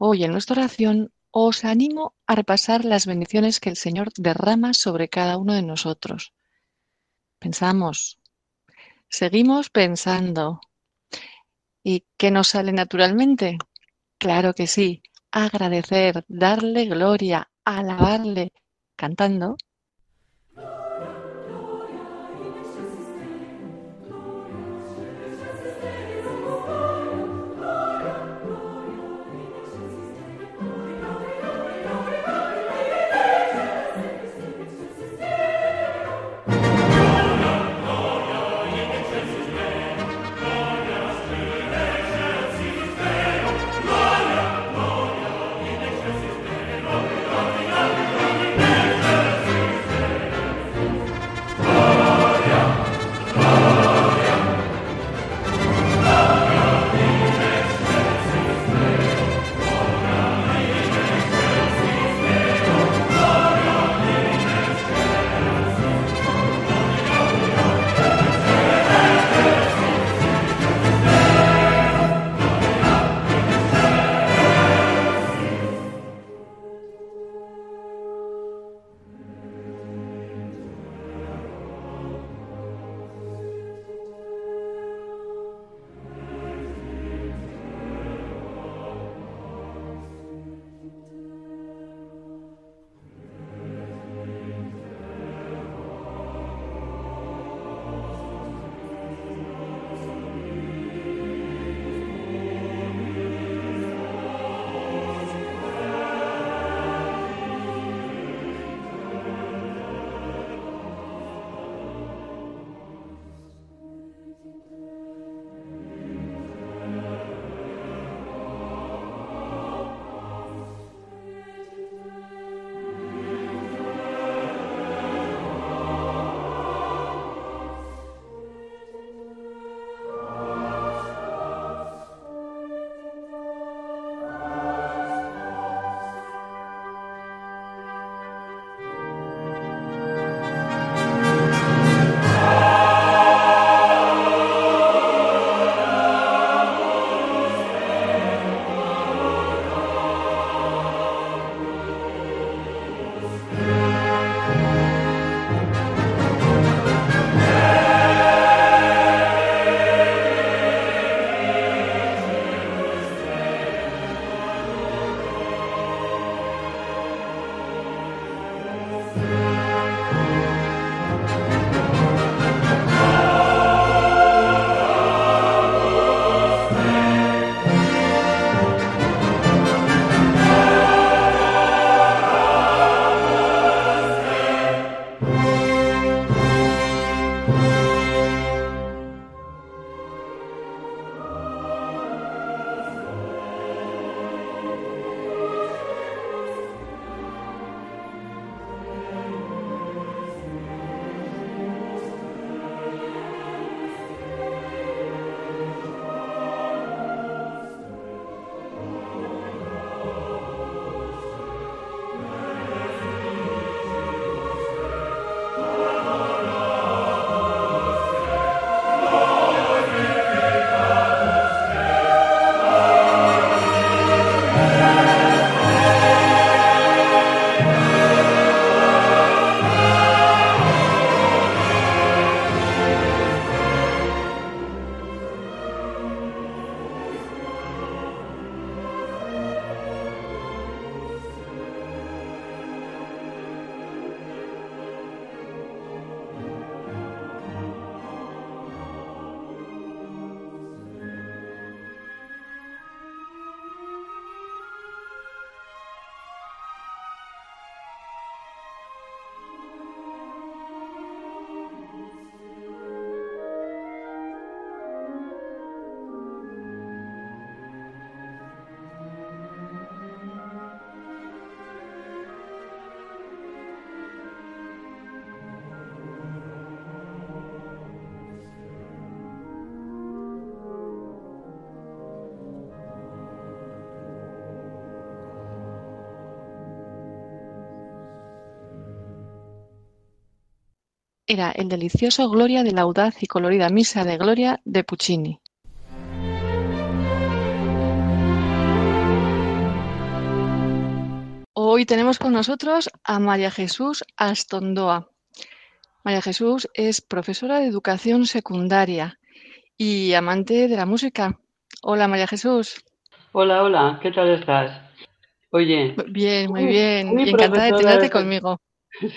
Hoy en nuestra oración os animo a repasar las bendiciones que el Señor derrama sobre cada uno de nosotros. Pensamos, seguimos pensando. ¿Y qué nos sale naturalmente? Claro que sí, agradecer, darle gloria, alabarle, cantando era el delicioso Gloria de la audaz y colorida Misa de Gloria de Puccini. Hoy tenemos con nosotros a María Jesús Astondoa. María Jesús es profesora de educación secundaria y amante de la música. Hola María Jesús. Hola, hola, ¿qué tal estás? Oye. Bien, muy bien. y encantada de tenerte conmigo.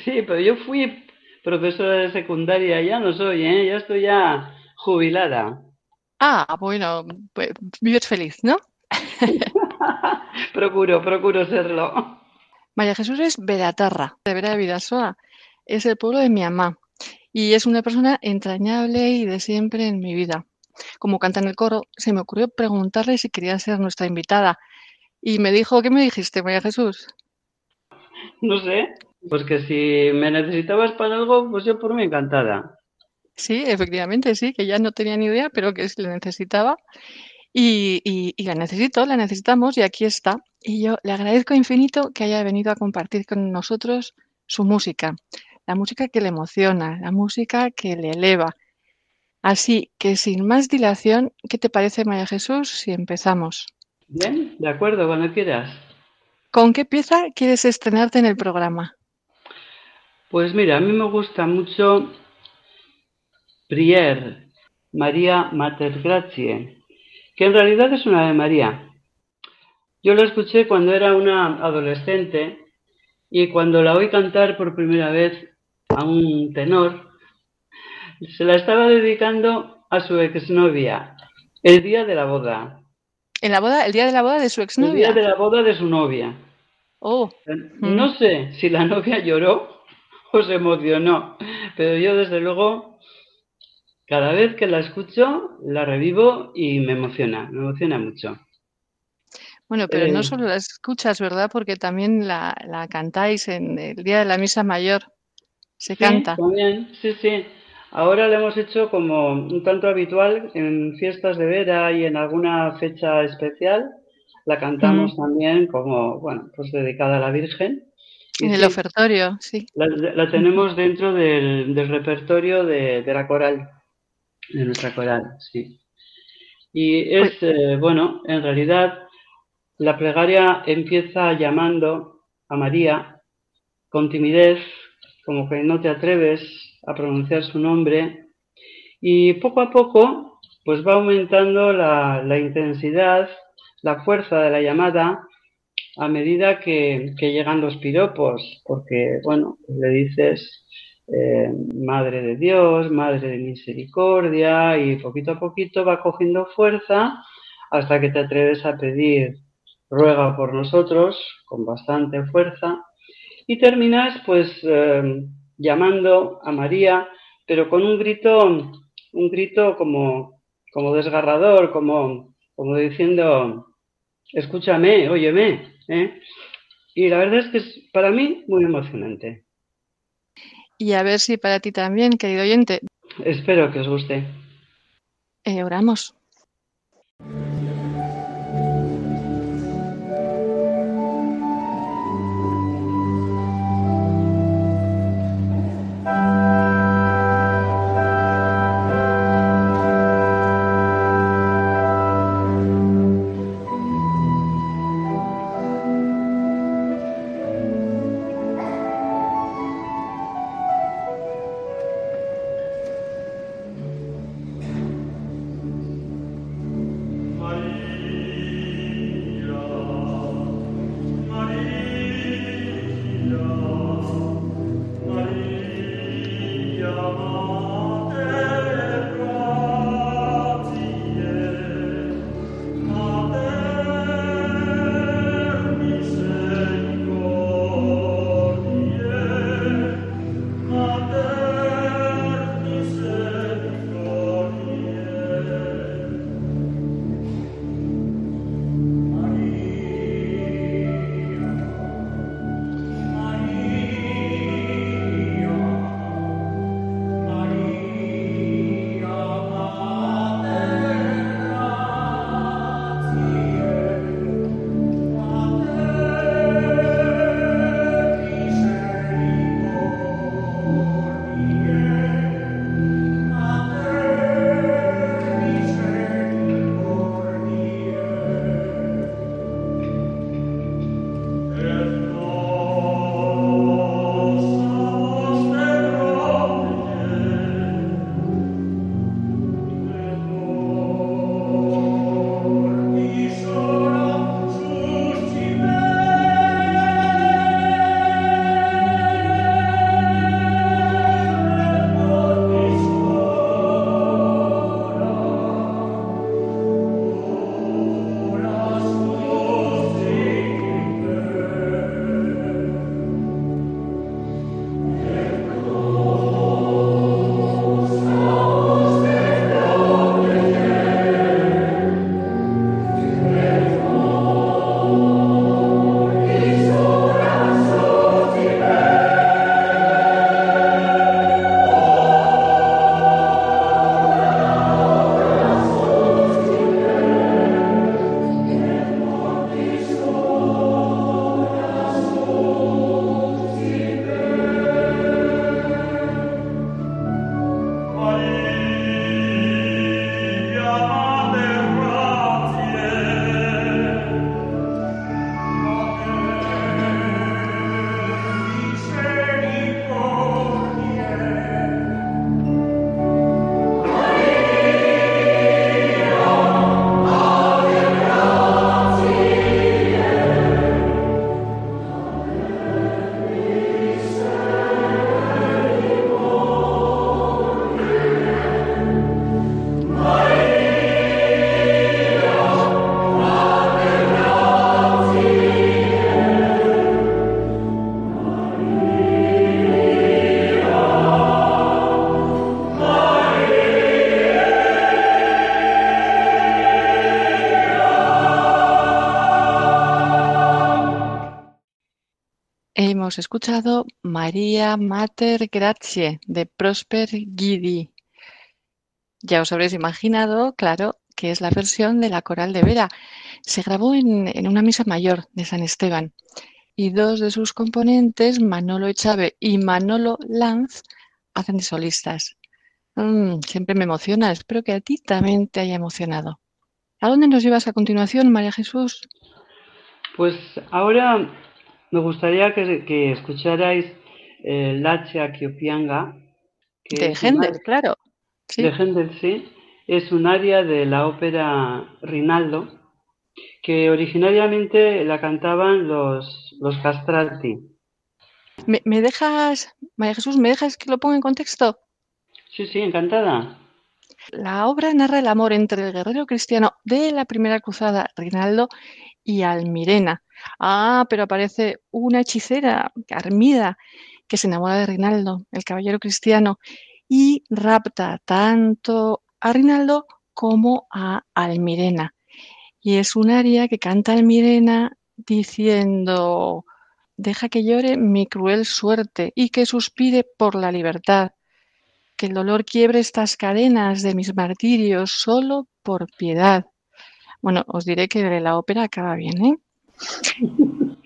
Sí, pero yo fui profesora de secundaria, ya no soy, ¿eh? Ya estoy ya jubilada. Ah, bueno, pues vives feliz, ¿no? procuro, procuro serlo. María Jesús es Veratarra, de Vera de Vidasoa. Es el pueblo de mi mamá y es una persona entrañable y de siempre en mi vida. Como canta en el coro, se me ocurrió preguntarle si quería ser nuestra invitada. Y me dijo, ¿qué me dijiste, María Jesús? No sé, pues que si me necesitabas para algo, pues yo por mí encantada. Sí, efectivamente, sí, que ya no tenía ni idea, pero que le necesitaba. Y, y, la necesito, la necesitamos y aquí está. Y yo le agradezco infinito que haya venido a compartir con nosotros su música, la música que le emociona, la música que le eleva. Así que sin más dilación, ¿qué te parece, María Jesús, si empezamos? Bien, de acuerdo, cuando quieras. ¿Con qué pieza quieres estrenarte en el programa? Pues mira, a mí me gusta mucho Prier, María Mater Grazie, que en realidad es una de María. Yo la escuché cuando era una adolescente y cuando la oí cantar por primera vez a un tenor, se la estaba dedicando a su exnovia, el día de la boda. ¿En la boda, el día de la boda de su exnovia? El día de la boda de su novia. Oh. No mm. sé si la novia lloró o se emocionó, pero yo desde luego cada vez que la escucho la revivo y me emociona, me emociona mucho. Bueno, pero no eh. solo la escuchas, ¿verdad? Porque también la, la cantáis en el día de la misa mayor. Se canta. También, sí, sí. Ahora lo hemos hecho como un tanto habitual en fiestas de vera y en alguna fecha especial. La cantamos también como, bueno, pues dedicada a la Virgen. En el ofertorio, sí. La, tenemos dentro del, repertorio de, la coral, de nuestra coral, sí. Y es, pues eh, bueno, en realidad la plegaria empieza llamando a María con timidez, como que no te atreves a pronunciar su nombre y poco a poco pues va aumentando la, intensidad, la fuerza de la llamada a medida que, llegan los piropos, porque bueno, le dices eh, Madre de Dios, Madre de Misericordia y poquito a poquito va cogiendo fuerza hasta que te atreves a pedir ruega por nosotros con bastante fuerza y terminas pues eh, llamando a María, pero con un grito, un grito como, como desgarrador, como, como diciendo, escúchame, óyeme. ¿eh? Y la verdad es que es para mí muy emocionante. Y a ver si para ti también, querido oyente. Espero que os guste. Eh, oramos. Escuchado María Mater Grazie de Prosper Guidi. Ya os habréis imaginado, claro, que es la versión de la coral de Vera. Se grabó en, una misa mayor de San Esteban y dos de sus componentes, Manolo Echave y Manolo Lanz, hacen de solistas. Mm, siempre me emociona, espero que a ti también te haya emocionado. ¿A dónde nos llevas a continuación, María Jesús? Pues ahora me gustaría que, escucharais eh, Lachia Kiopianga. de Händel, claro. De Händel, sí. Es un aria de la ópera Rinaldo, que originariamente la cantaban los, los castrati. ¿Me, ¿Me, dejas, María Jesús, me dejas que lo ponga en contexto? Sí, sí, encantada. La obra narra el amor entre el guerrero cristiano de la primera cruzada, Rinaldo, y Almirena. Ah, pero aparece una hechicera, Carmida, que se enamora de Rinaldo, el caballero cristiano, y rapta tanto a Rinaldo como a Almirena. Y es un aria que canta Almirena diciendo, deja que llore mi cruel suerte y que suspire por la libertad, que el dolor quiebre estas cadenas de mis martirios solo por piedad. Bueno, os diré que la ópera acaba bien, ¿eh?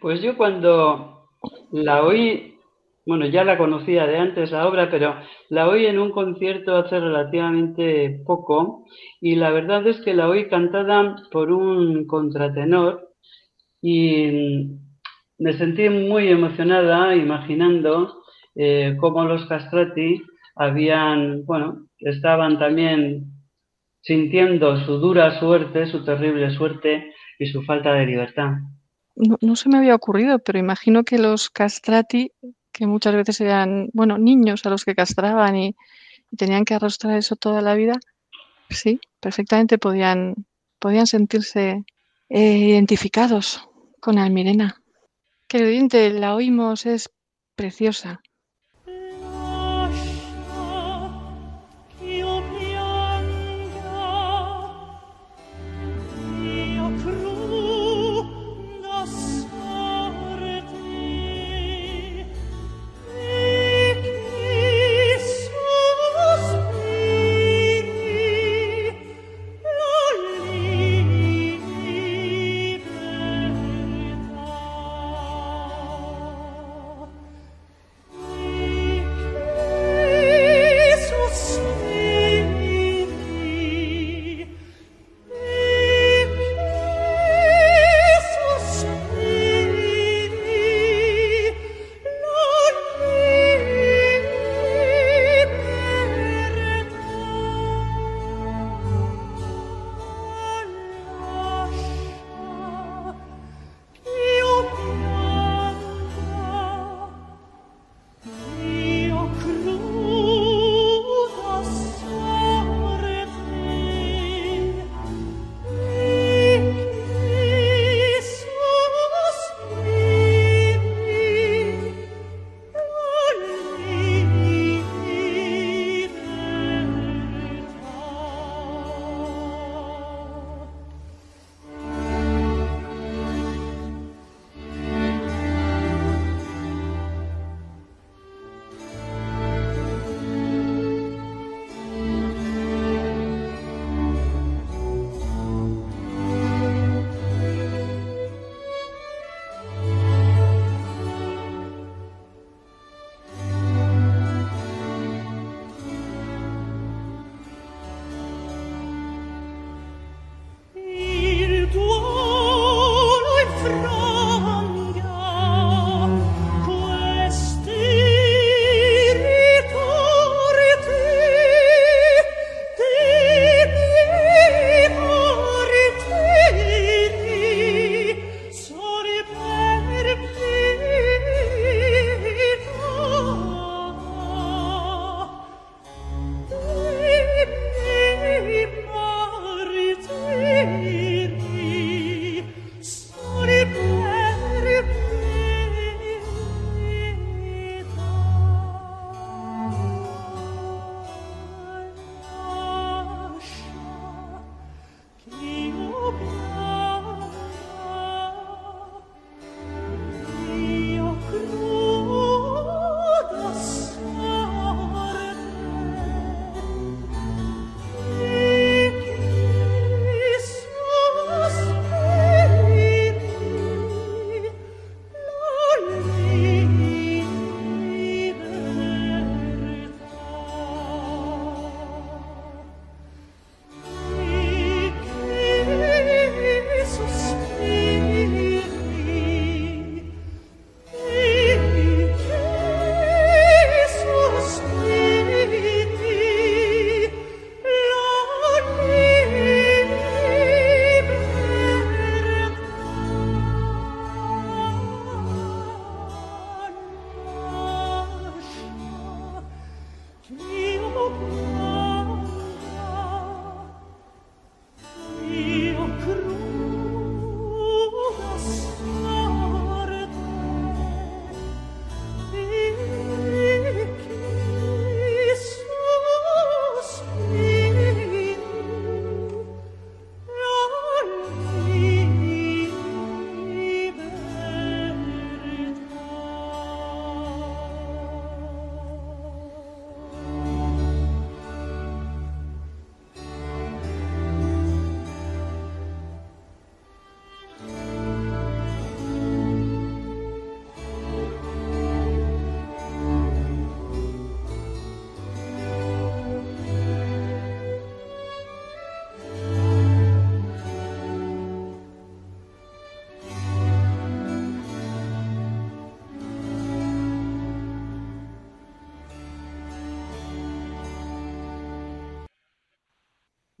Pues yo cuando la oí, bueno, ya la conocía de antes la obra, pero la oí en un concierto hace relativamente poco y la verdad es que la oí cantada por un contratenor y me sentí muy emocionada imaginando eh, cómo los castrati habían, bueno, estaban también sintiendo su dura suerte, su terrible suerte y su falta de libertad. No, se me había ocurrido, pero imagino que los castrati, que muchas veces eran, bueno, niños a los que castraban y, tenían que arrastrar eso toda la vida, sí, perfectamente podían, podían sentirse eh, identificados con Almirena. Querido la oímos, es preciosa.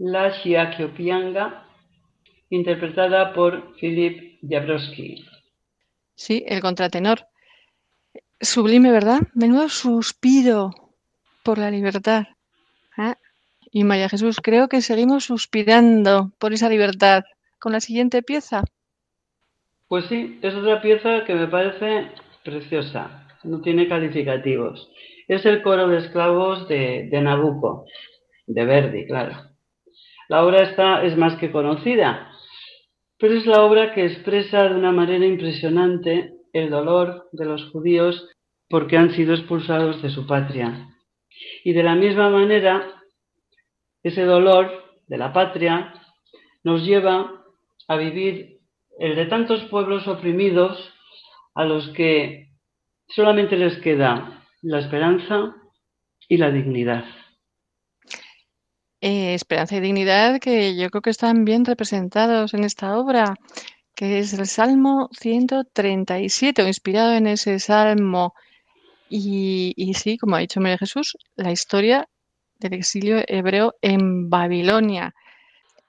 La Xiaquiopianga, interpretada por Philip Jabrowski. Sí, el contratenor. Sublime, ¿verdad? Menudo suspiro por la libertad. ¿eh? Y María Jesús, creo que seguimos suspirando por esa libertad con la siguiente pieza. Pues sí, es otra pieza que me parece preciosa, no tiene calificativos. Es el coro de esclavos de, de Nabucco, de Verdi, claro. La obra esta es más que conocida, pero es la obra que expresa de una manera impresionante el dolor de los judíos porque han sido expulsados de su patria. Y de la misma manera, ese dolor de la patria nos lleva a vivir el de tantos pueblos oprimidos a los que solamente les queda la esperanza y la dignidad. Eh, esperanza y dignidad que yo creo que están bien representados en esta obra, que es el Salmo 137, o inspirado en ese salmo. Y, y sí, como ha dicho María Jesús, la historia del exilio hebreo en Babilonia.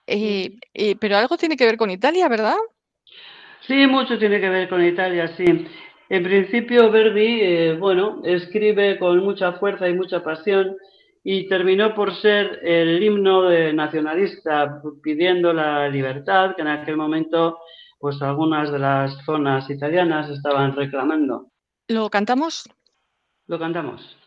Eh, eh, pero algo tiene que ver con Italia, ¿verdad? Sí, mucho tiene que ver con Italia, sí. En principio, Verdi, bueno, escribe con mucha fuerza y mucha pasión y terminó por ser el himno nacionalista pidiendo la libertad que en aquel momento pues algunas de las zonas italianas estaban reclamando. ¿Lo cantamos? Lo cantamos.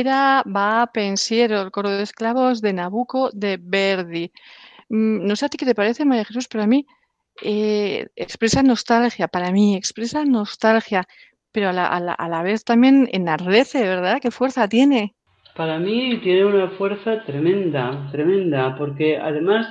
Era Va Pensiero, el coro de esclavos de Nabucco de Verdi. Mm, no sé a ti qué te parece, María Jesús, pero a mí eh, expresa nostalgia, para mí expresa nostalgia, pero a la, a la vez también enardece, ¿verdad? ¿Qué fuerza tiene? Para mí tiene una fuerza tremenda, tremenda, porque además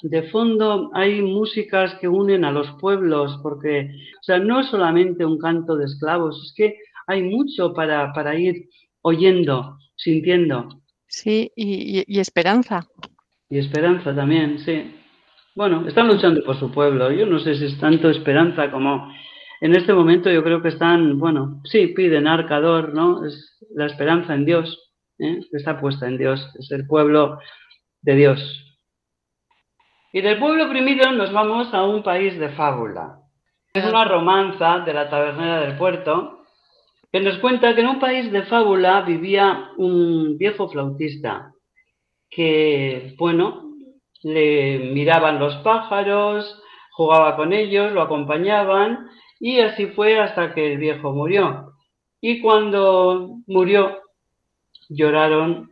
de fondo hay músicas que unen a los pueblos, porque, o sea, no es solamente un canto de esclavos, es que hay mucho para, para ir oyendo, sintiendo. Sí, y, esperanza. Y esperanza también, sí. Bueno, están luchando por su pueblo. Yo no sé si es tanto esperanza como en este momento yo creo que están, bueno, sí, piden arcador, ¿no? Es la esperanza en Dios, ¿eh? está puesta en Dios, es el pueblo de Dios. Y del pueblo primero nos vamos a un país de fábula. Es una romanza de la tabernera del puerto nos cuenta que en un país de fábula vivía un viejo flautista que, bueno, le miraban los pájaros, jugaba con ellos, lo acompañaban y así fue hasta que el viejo murió. Y cuando murió, lloraron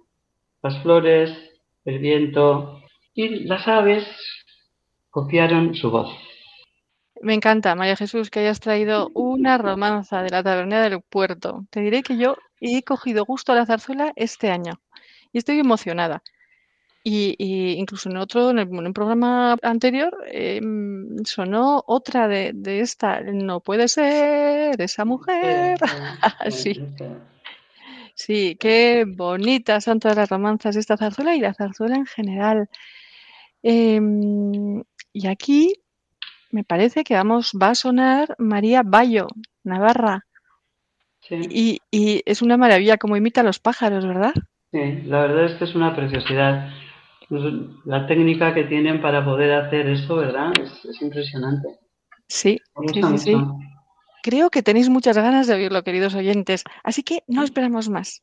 las flores, el viento y las aves copiaron su voz. Me encanta, María Jesús, que hayas traído una romanza de la tabernera del puerto. Te diré que yo he cogido gusto a la zarzuela este año y estoy emocionada. Y, incluso en otro, en, un programa anterior, em, sonó otra de, de, esta, no puede ser esa mujer. sí. sí, qué bonitas son todas las romanzas de esta zarzuela y la zarzuela en general. Em, y aquí me parece que vamos, va a sonar María Bayo, Navarra. Y, y, es una maravilla como imita a los pájaros, ¿verdad? Sí, la verdad es que es una preciosidad. Pues, la técnica que tienen para poder hacer eso, ¿verdad? Es, impresionante. Sí, sí, sí, Creo que tenéis muchas ganas de oírlo, queridos oyentes, así que no esperamos más.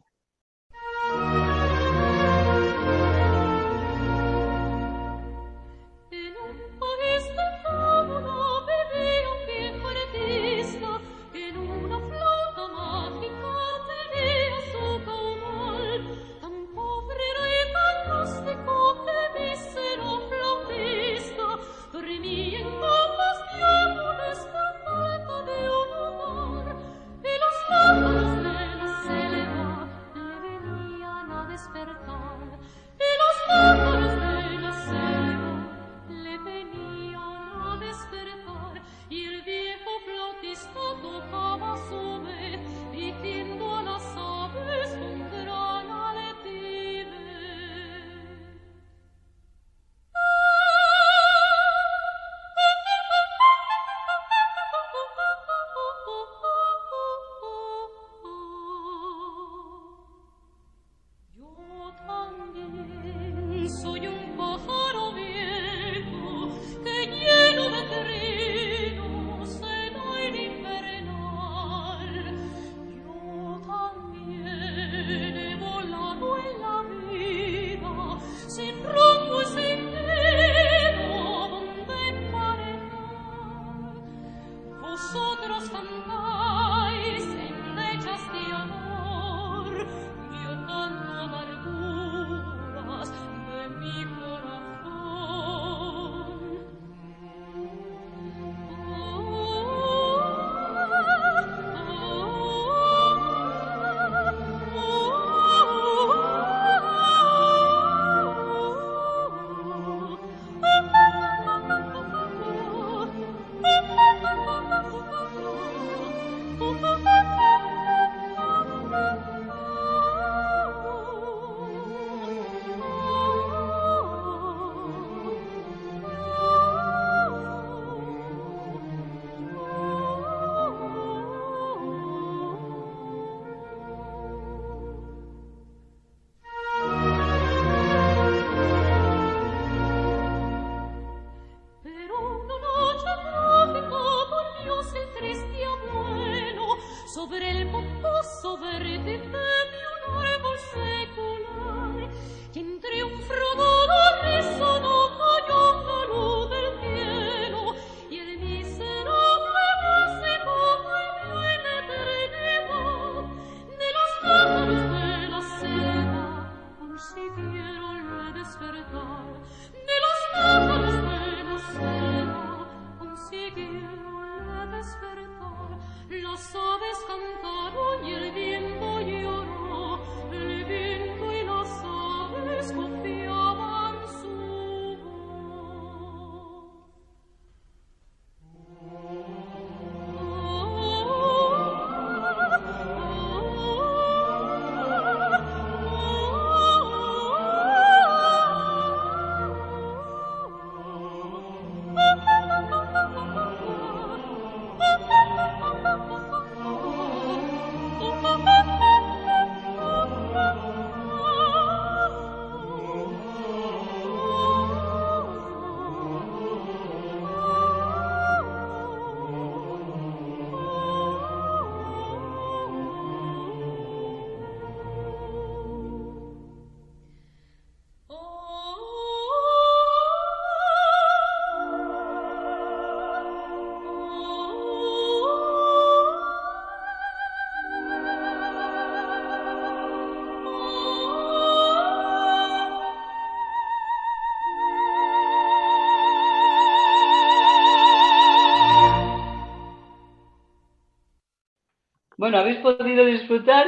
Bueno, habéis podido disfrutar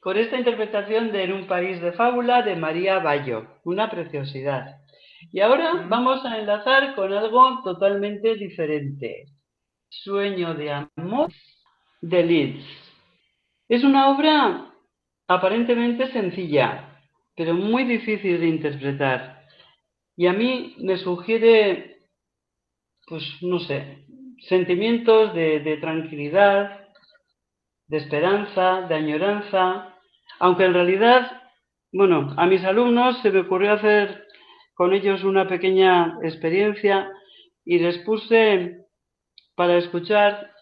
con esta interpretación de En un país de fábula de María Bayo, una preciosidad. Y ahora vamos a enlazar con algo totalmente diferente. Sueño de amor de Leeds. Es una obra aparentemente sencilla, pero muy difícil de interpretar. Y a mí me sugiere, pues no sé, sentimientos de, de tranquilidad, de esperanza, de añoranza, aunque en realidad, bueno, a mis alumnos se me ocurrió hacer con ellos una pequeña experiencia y les puse para escuchar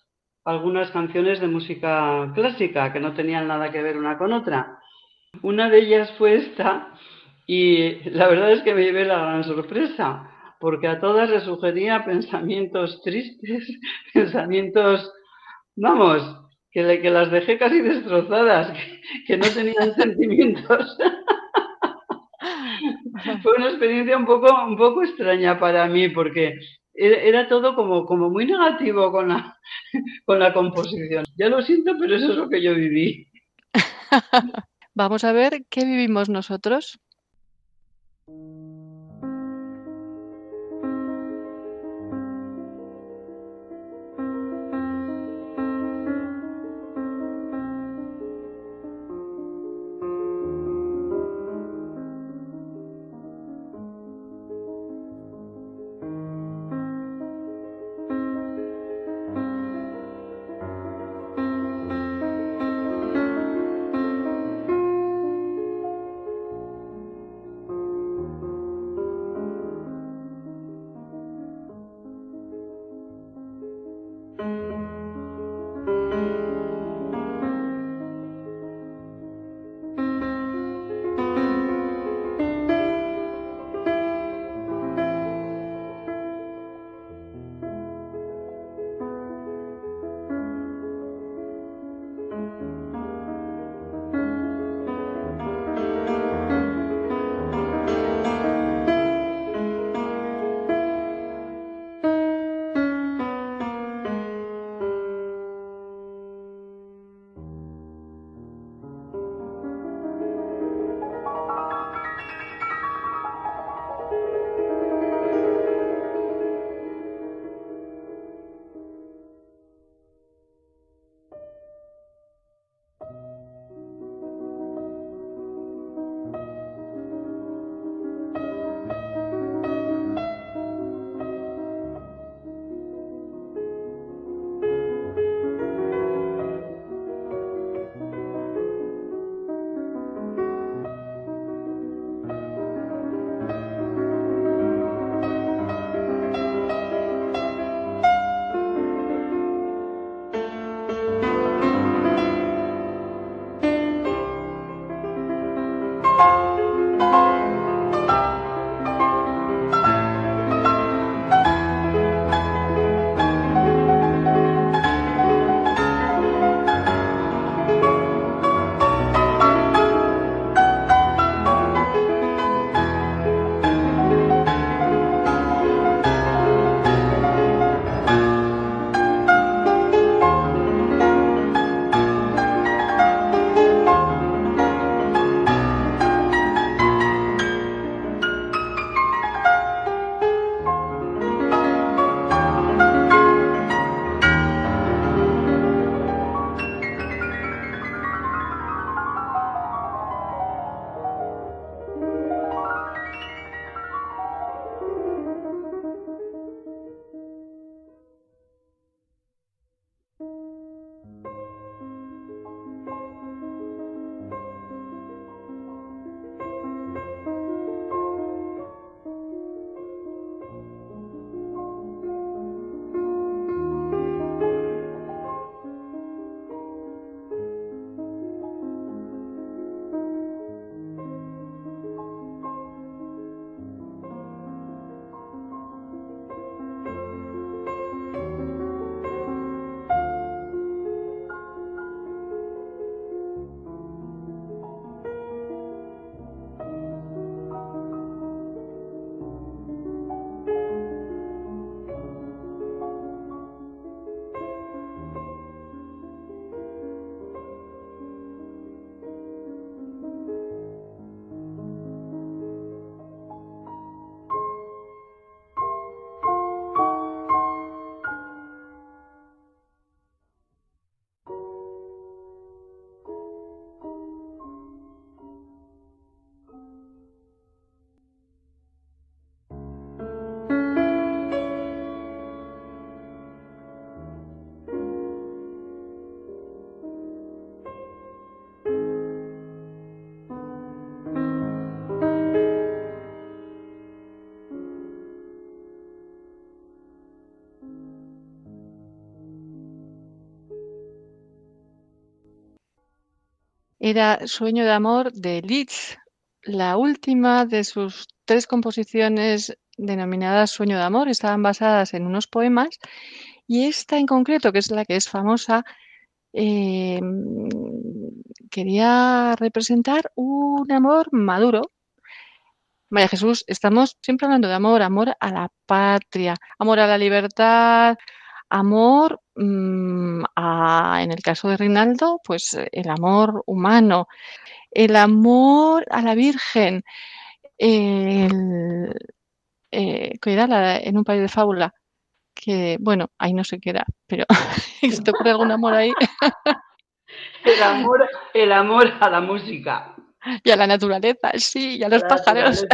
algunas canciones de música clásica que no tenían nada que ver una con otra. Una de ellas fue esta y la verdad es que me llevé la gran sorpresa porque a todas les sugería pensamientos tristes, pensamientos, vamos, que, que las dejé casi destrozadas, que no tenían sentimientos. Fue una experiencia un poco, un poco extraña para mí porque era todo como, como muy negativo con la, con la composición. Ya lo siento, pero eso es lo que yo viví. Vamos a ver qué vivimos nosotros. Era Sueño de Amor de Liszt, la última de sus tres composiciones denominadas Sueño de Amor. Estaban basadas en unos poemas y esta en concreto, que es la que es famosa, eh, quería representar un amor maduro. María Jesús, estamos siempre hablando de amor, amor a la patria, amor a la libertad, amor, mm, en el caso de Rinaldo, pues el amor humano, el amor a la Virgen, el, eh, que era en un país de fábula, que bueno, ahí no se queda, pero ¿se te ocurre algún amor ahí? el amor, el amor a la música. Y a la naturaleza, sí, y a los pájaros.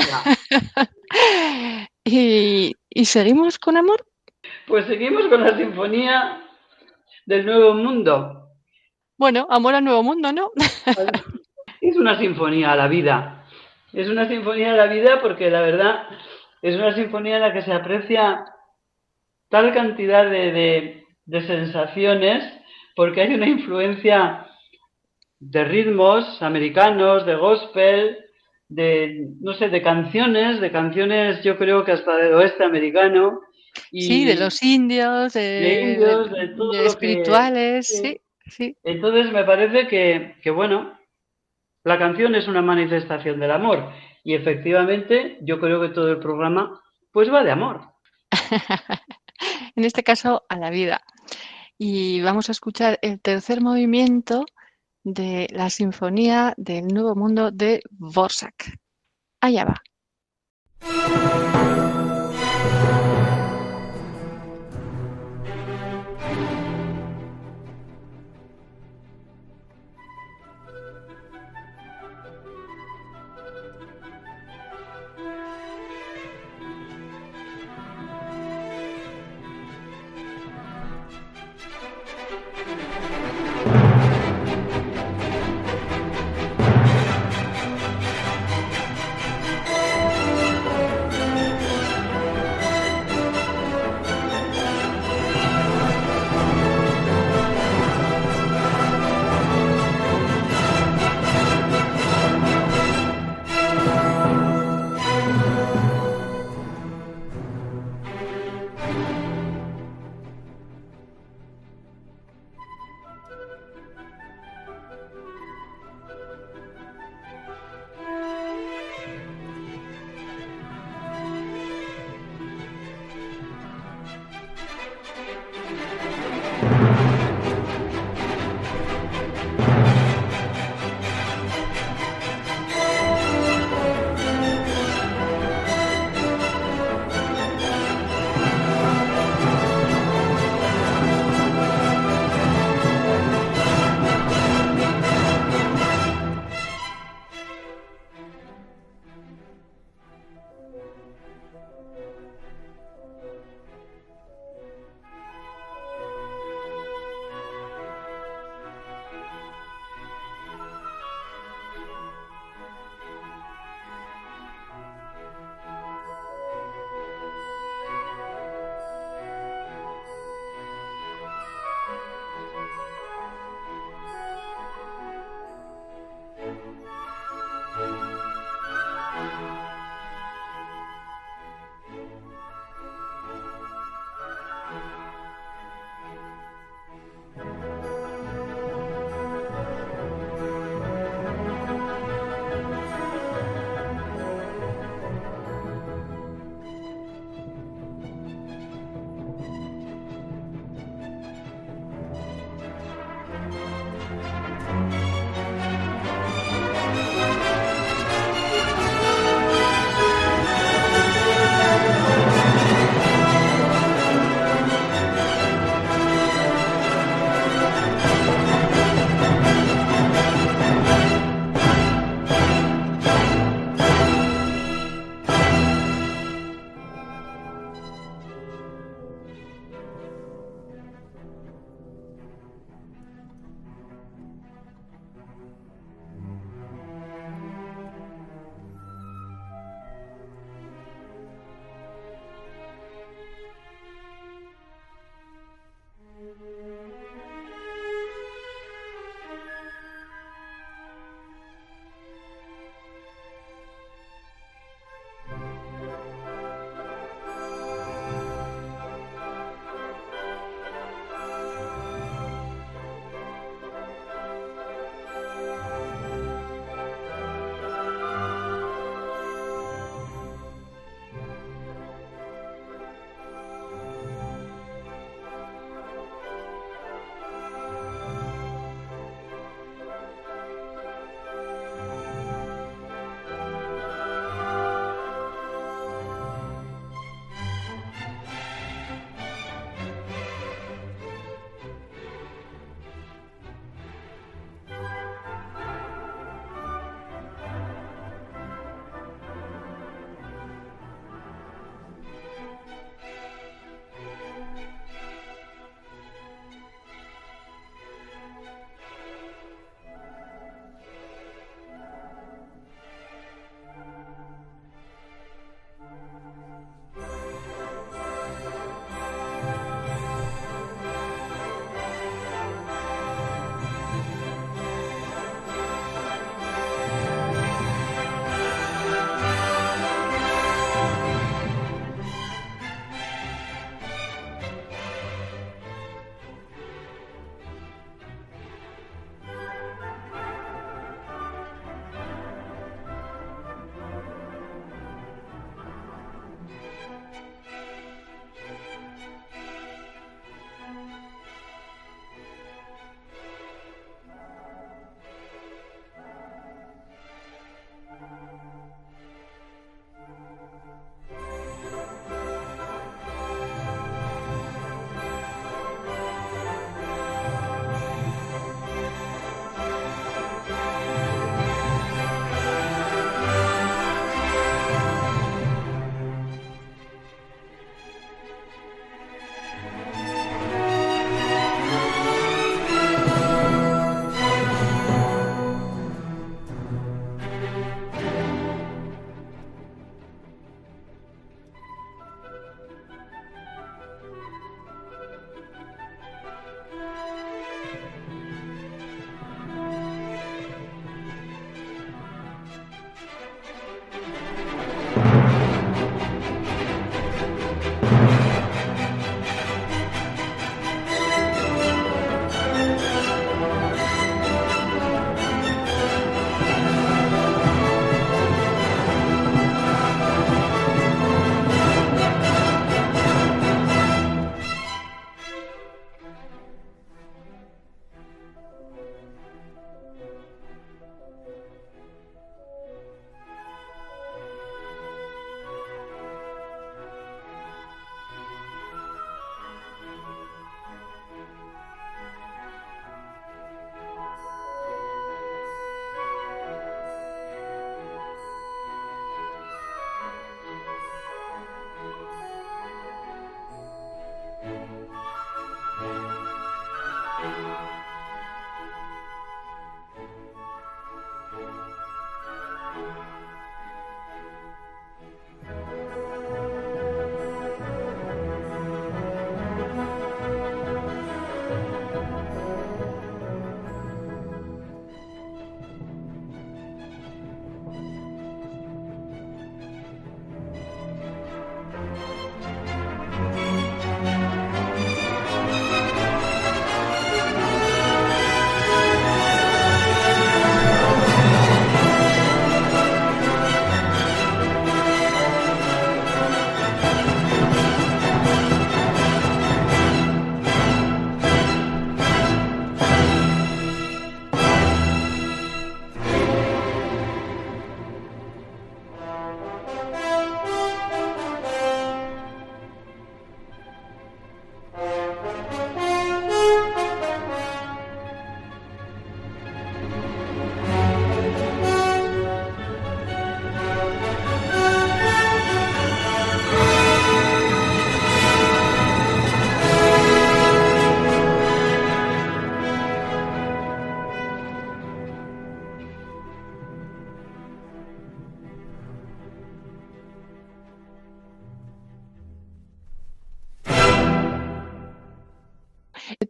y, ¿Y seguimos con amor? Pues seguimos con la sinfonía del Nuevo Mundo. Bueno, amor al Nuevo Mundo, ¿no? es una sinfonía a la vida. Es una sinfonía a la vida porque la verdad es una sinfonía en la que se aprecia tal cantidad de, sensaciones porque hay una influencia de ritmos americanos, de gospel, de, no sé, de canciones, de canciones yo creo que hasta del oeste americano, sí, de los indios, de, espirituales, sí, sí. Entonces me parece que, bueno, la canción es una manifestación del amor y efectivamente yo creo que todo el programa pues va de amor. en este caso a la vida. Y vamos a escuchar el tercer movimiento de la Sinfonía del Nuevo Mundo de Borsak. Allá va.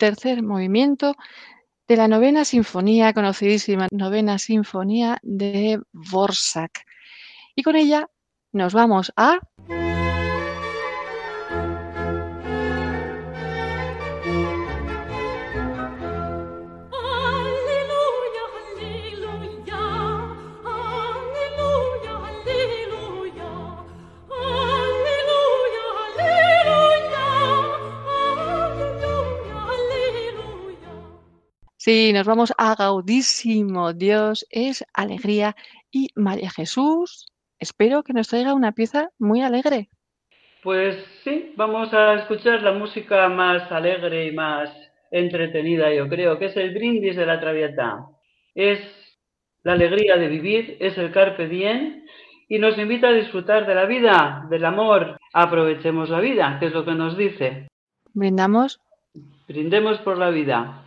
Tercer movimiento de la novena sinfonía, conocidísima novena sinfonía de Borsak. Y con ella nos vamos a... Sí, nos vamos a Gaudísimo. Dios es alegría. Y María Jesús, espero que nos traiga una pieza muy alegre. Pues sí, vamos a escuchar la música más alegre y más entretenida, yo creo, que es el brindis de la Traviata. Es la alegría de vivir, es el carpe diem y nos invita a disfrutar de la vida, del amor. Aprovechemos la vida, que es lo que nos dice. Brindamos. Brindemos por la vida.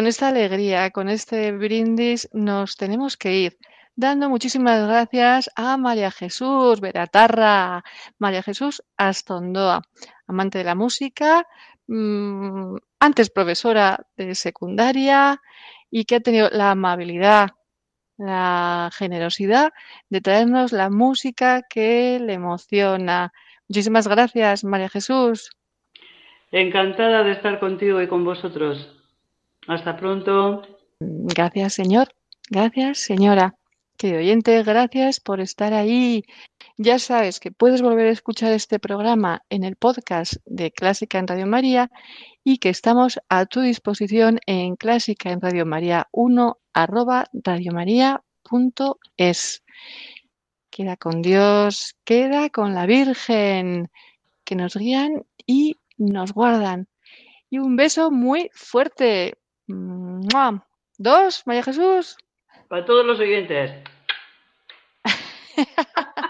Con esta alegría, con este brindis, nos tenemos que ir dando muchísimas gracias a María Jesús Beratarra, María Jesús Astondoa, amante de la música, mm, antes profesora de secundaria y que ha tenido la amabilidad, la generosidad de traernos la música que le emociona. Muchísimas gracias, María Jesús. Encantada de estar contigo y con vosotros. Hasta pronto. Gracias, señor. Gracias, señora. Querido oyente, gracias por estar ahí. Ya sabes que puedes volver a escuchar este programa en el podcast de Clásica en Radio María y que estamos a tu disposición en Clásica en Radio María 1 arroba radiomaria.es. queda con Dios, queda con la Virgen, que nos guían y nos guardan. Y un beso muy fuerte. Dos, María Jesús. Para todos los oyentes.